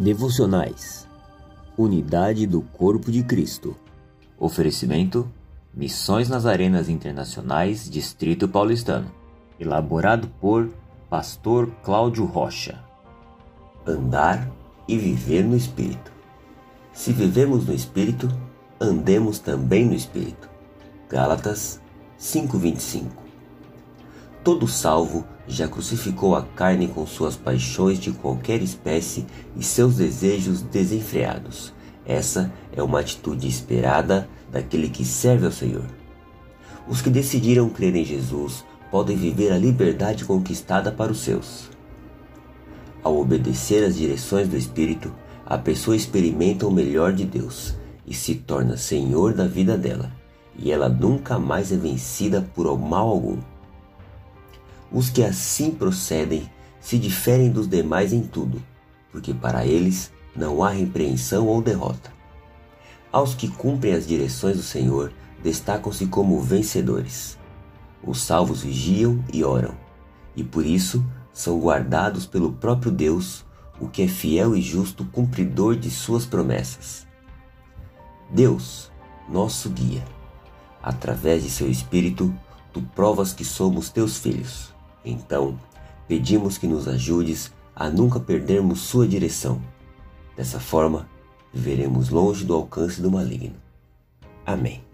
Devocionais Unidade do Corpo de Cristo. Oferecimento: Missões nas Arenas Internacionais, Distrito Paulistano. Elaborado por Pastor Cláudio Rocha. Andar e viver no Espírito. Se vivemos no Espírito, andemos também no Espírito. Gálatas 5:25 Todo salvo já crucificou a carne com suas paixões de qualquer espécie e seus desejos desenfreados. Essa é uma atitude esperada daquele que serve ao Senhor. Os que decidiram crer em Jesus podem viver a liberdade conquistada para os seus. Ao obedecer às direções do Espírito, a pessoa experimenta o melhor de Deus e se torna senhor da vida dela, e ela nunca mais é vencida por mal algum. Os que assim procedem se diferem dos demais em tudo, porque para eles não há repreensão ou derrota. Aos que cumprem as direções do Senhor, destacam-se como vencedores. Os salvos vigiam e oram, e por isso são guardados pelo próprio Deus, o que é fiel e justo cumpridor de suas promessas. Deus, nosso guia, através de seu Espírito, tu provas que somos teus filhos. Então, pedimos que nos ajudes a nunca perdermos sua direção. Dessa forma, viveremos longe do alcance do maligno. Amém.